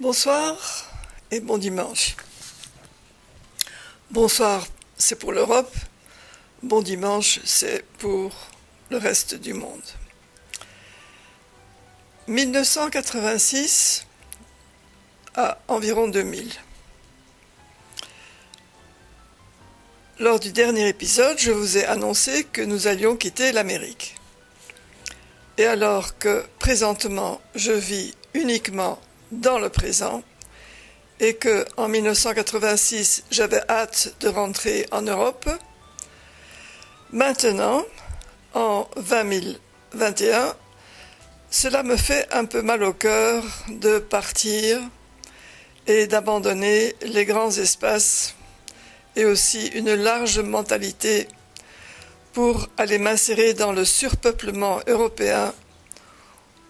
Bonsoir et bon dimanche. Bonsoir, c'est pour l'Europe. Bon dimanche, c'est pour le reste du monde. 1986 à environ 2000. Lors du dernier épisode, je vous ai annoncé que nous allions quitter l'Amérique. Et alors que présentement je vis uniquement dans le présent et que en 1986 j'avais hâte de rentrer en Europe, maintenant, en 2021, cela me fait un peu mal au cœur de partir et d'abandonner les grands espaces et aussi une large mentalité pour aller m'insérer dans le surpeuplement européen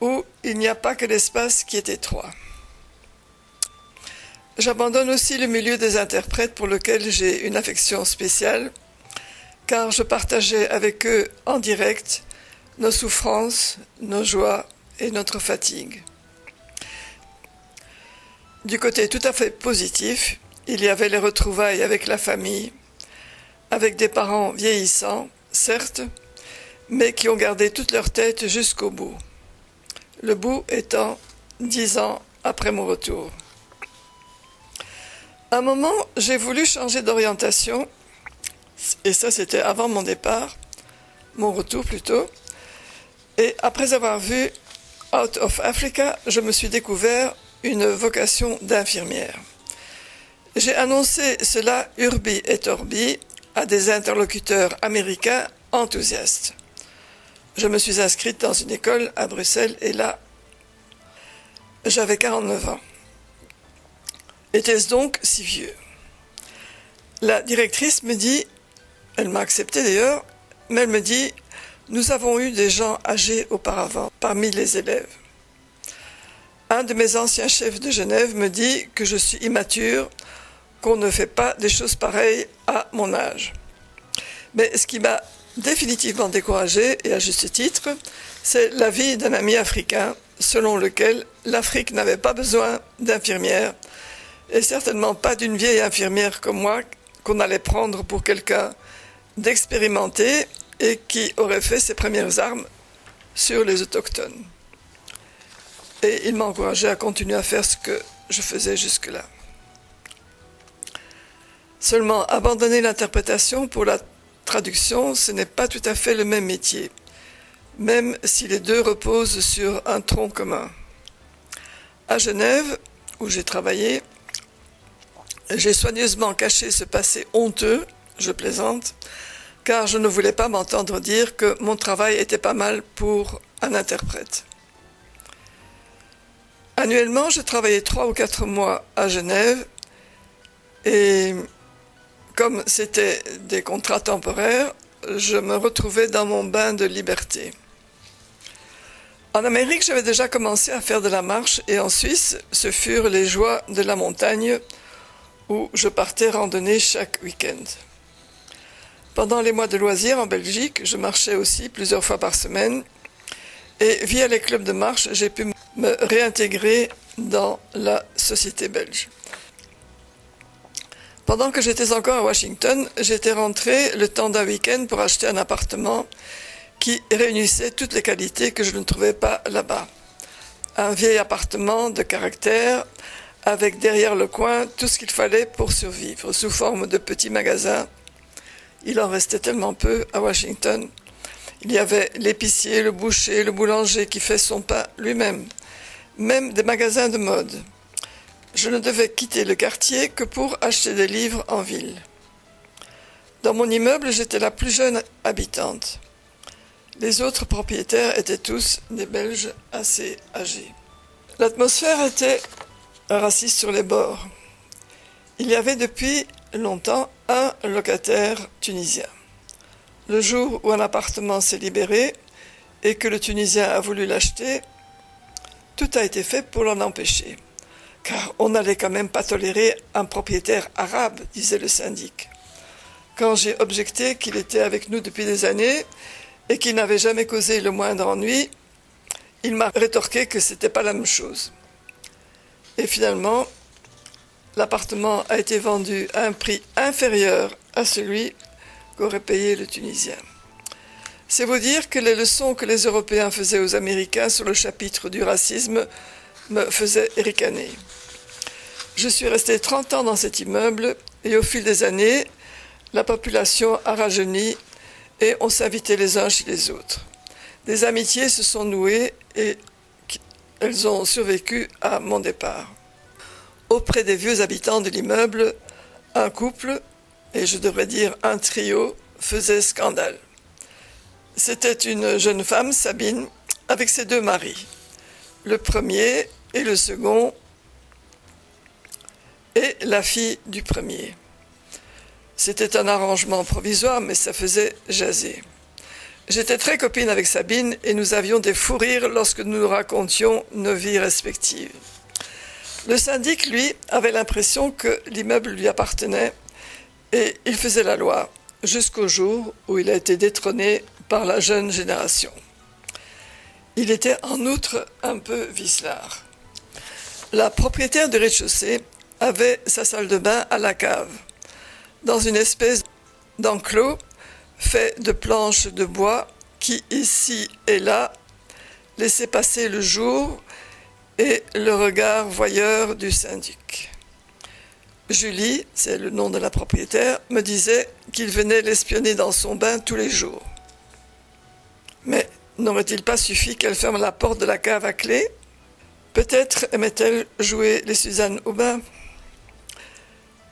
où il n'y a pas que l'espace qui est étroit. J'abandonne aussi le milieu des interprètes pour lequel j'ai une affection spéciale, car je partageais avec eux en direct nos souffrances, nos joies et notre fatigue. Du côté tout à fait positif, il y avait les retrouvailles avec la famille, avec des parents vieillissants, certes, mais qui ont gardé toute leur tête jusqu'au bout. Le bout étant dix ans après mon retour. À un moment, j'ai voulu changer d'orientation, et ça c'était avant mon départ, mon retour plutôt, et après avoir vu Out of Africa, je me suis découvert une vocation d'infirmière. J'ai annoncé cela urbi et orbi à des interlocuteurs américains enthousiastes. Je me suis inscrite dans une école à Bruxelles et là, j'avais 49 ans. Était-ce donc si vieux? La directrice me dit, elle m'a accepté d'ailleurs, mais elle me dit, nous avons eu des gens âgés auparavant parmi les élèves. Un de mes anciens chefs de Genève me dit que je suis immature, qu'on ne fait pas des choses pareilles à mon âge. Mais ce qui m'a définitivement découragé, et à juste titre, c'est l'avis d'un ami africain selon lequel l'Afrique n'avait pas besoin d'infirmières, et certainement pas d'une vieille infirmière comme moi qu'on allait prendre pour quelqu'un d'expérimenté et qui aurait fait ses premières armes sur les autochtones. Et il m'a encouragé à continuer à faire ce que je faisais jusque-là. Seulement, abandonner l'interprétation pour la traduction, ce n'est pas tout à fait le même métier, même si les deux reposent sur un tronc commun. À Genève, où j'ai travaillé, j'ai soigneusement caché ce passé honteux, je plaisante, car je ne voulais pas m'entendre dire que mon travail était pas mal pour un interprète. Annuellement, je travaillais trois ou quatre mois à Genève et comme c'était des contrats temporaires, je me retrouvais dans mon bain de liberté. En Amérique, j'avais déjà commencé à faire de la marche et en Suisse, ce furent les joies de la montagne où je partais randonner chaque week-end. Pendant les mois de loisirs en Belgique, je marchais aussi plusieurs fois par semaine et via les clubs de marche, j'ai pu me réintégrer dans la société belge. Pendant que j'étais encore à Washington, j'étais rentré le temps d'un week-end pour acheter un appartement qui réunissait toutes les qualités que je ne trouvais pas là-bas. Un vieil appartement de caractère, avec derrière le coin tout ce qu'il fallait pour survivre, sous forme de petits magasins. Il en restait tellement peu à Washington il y avait l'épicier, le boucher, le boulanger qui fait son pain lui-même, même des magasins de mode. Je ne devais quitter le quartier que pour acheter des livres en ville. Dans mon immeuble, j'étais la plus jeune habitante. Les autres propriétaires étaient tous des Belges assez âgés. L'atmosphère était raciste sur les bords. Il y avait depuis longtemps un locataire tunisien. Le jour où un appartement s'est libéré et que le Tunisien a voulu l'acheter, tout a été fait pour l'en empêcher. Car on n'allait quand même pas tolérer un propriétaire arabe, disait le syndic. Quand j'ai objecté qu'il était avec nous depuis des années et qu'il n'avait jamais causé le moindre ennui, il m'a rétorqué que c'était pas la même chose. Et finalement, l'appartement a été vendu à un prix inférieur à celui qu'aurait payé le Tunisien. C'est vous dire que les leçons que les Européens faisaient aux Américains sur le chapitre du racisme me faisaient ricaner. Je suis resté 30 ans dans cet immeuble et au fil des années, la population a rajeuni et on s'invitait les uns chez les autres. Des amitiés se sont nouées et elles ont survécu à mon départ. Auprès des vieux habitants de l'immeuble, un couple, et je devrais dire un trio, faisait scandale. C'était une jeune femme, Sabine, avec ses deux maris. Le premier et le second et la fille du premier. C'était un arrangement provisoire, mais ça faisait jaser. J'étais très copine avec Sabine et nous avions des fous rires lorsque nous nous racontions nos vies respectives. Le syndic, lui, avait l'impression que l'immeuble lui appartenait et il faisait la loi jusqu'au jour où il a été détrôné par la jeune génération. Il était en outre un peu vicelard. La propriétaire du rez-de-chaussée avait sa salle de bain à la cave, dans une espèce d'enclos fait de planches de bois qui, ici et là, laissait passer le jour et le regard voyeur du syndic. Julie, c'est le nom de la propriétaire, me disait qu'il venait l'espionner dans son bain tous les jours. Mais n'aurait-il pas suffi qu'elle ferme la porte de la cave à clé Peut-être aimait-elle jouer les Suzanne Aubin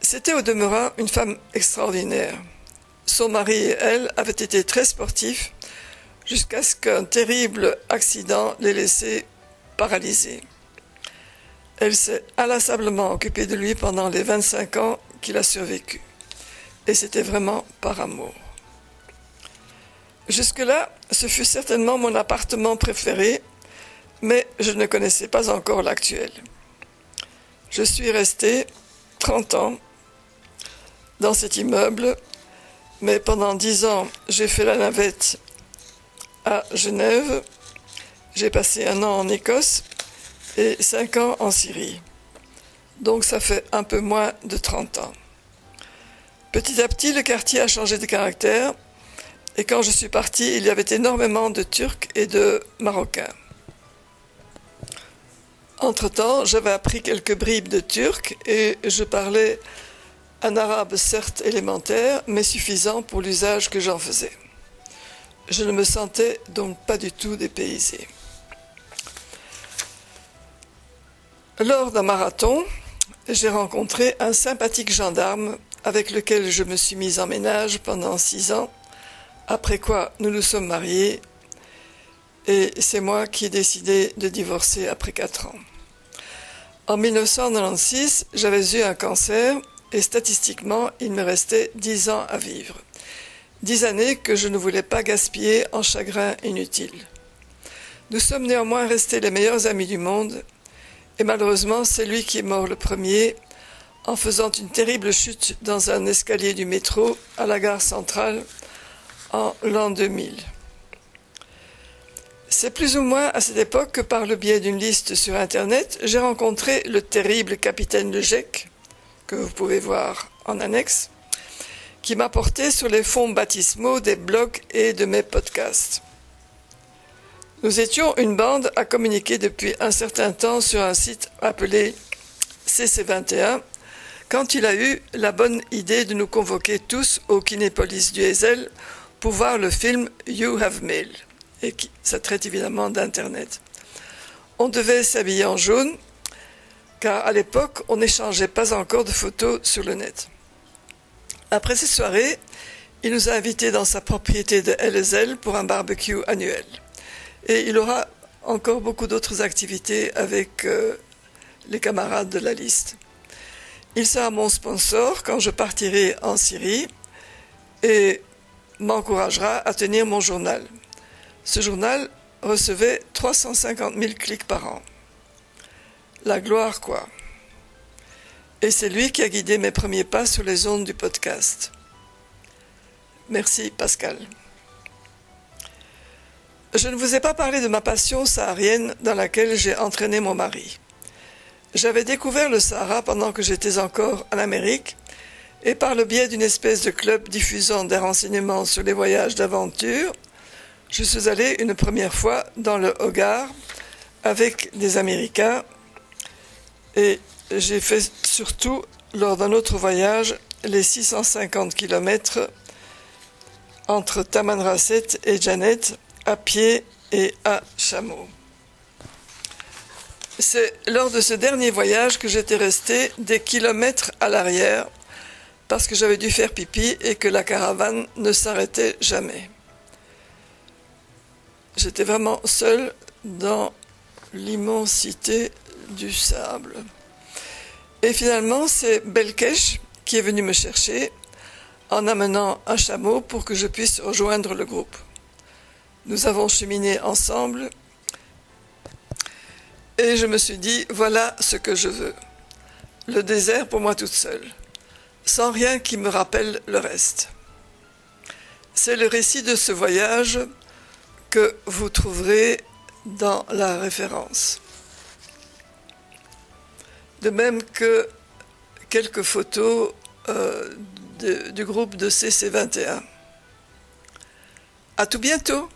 C'était au demeurant une femme extraordinaire. Son mari et elle avaient été très sportifs jusqu'à ce qu'un terrible accident les laissait paralysés. Elle s'est inlassablement occupée de lui pendant les 25 ans qu'il a survécu. Et c'était vraiment par amour. Jusque-là, ce fut certainement mon appartement préféré, mais je ne connaissais pas encore l'actuel. Je suis resté 30 ans dans cet immeuble, mais pendant 10 ans, j'ai fait la navette à Genève, j'ai passé un an en Écosse et 5 ans en Syrie. Donc ça fait un peu moins de 30 ans. Petit à petit, le quartier a changé de caractère et quand je suis parti, il y avait énormément de Turcs et de Marocains. Entre-temps, j'avais appris quelques bribes de turc et je parlais un arabe certes élémentaire, mais suffisant pour l'usage que j'en faisais. Je ne me sentais donc pas du tout dépaysé. Lors d'un marathon, j'ai rencontré un sympathique gendarme avec lequel je me suis mise en ménage pendant six ans après quoi, nous nous sommes mariés et c'est moi qui ai décidé de divorcer après quatre ans. En 1996, j'avais eu un cancer et statistiquement, il me restait dix ans à vivre. Dix années que je ne voulais pas gaspiller en chagrin inutile. Nous sommes néanmoins restés les meilleurs amis du monde et malheureusement, c'est lui qui est mort le premier en faisant une terrible chute dans un escalier du métro à la gare centrale en l'an 2000. C'est plus ou moins à cette époque que par le biais d'une liste sur Internet, j'ai rencontré le terrible capitaine Legec, que vous pouvez voir en annexe, qui m'a porté sur les fonds baptismaux des blogs et de mes podcasts. Nous étions une bande à communiquer depuis un certain temps sur un site appelé CC21 quand il a eu la bonne idée de nous convoquer tous au Kinépolis du Hazel pour voir le film You Have Mail, et ça traite évidemment d'Internet. On devait s'habiller en jaune, car à l'époque, on n'échangeait pas encore de photos sur le net. Après cette soirée, il nous a invités dans sa propriété de LSL pour un barbecue annuel. Et il aura encore beaucoup d'autres activités avec euh, les camarades de la liste. Il sera mon sponsor quand je partirai en Syrie et m'encouragera à tenir mon journal. Ce journal recevait 350 000 clics par an. La gloire, quoi. Et c'est lui qui a guidé mes premiers pas sur les ondes du podcast. Merci, Pascal. Je ne vous ai pas parlé de ma passion saharienne dans laquelle j'ai entraîné mon mari. J'avais découvert le Sahara pendant que j'étais encore en Amérique et par le biais d'une espèce de club diffusant des renseignements sur les voyages d'aventure, je suis allé une première fois dans le Hogar avec des Américains et j'ai fait surtout lors d'un autre voyage les 650 km entre Tamanrasset et Janet à pied et à chameau. C'est lors de ce dernier voyage que j'étais resté des kilomètres à l'arrière parce que j'avais dû faire pipi et que la caravane ne s'arrêtait jamais. J'étais vraiment seul dans l'immensité du sable. Et finalement, c'est Belkesh qui est venu me chercher en amenant un chameau pour que je puisse rejoindre le groupe. Nous avons cheminé ensemble et je me suis dit, voilà ce que je veux. Le désert pour moi toute seule, sans rien qui me rappelle le reste. C'est le récit de ce voyage que vous trouverez dans la référence. De même que quelques photos euh, du groupe de CC21. À tout bientôt!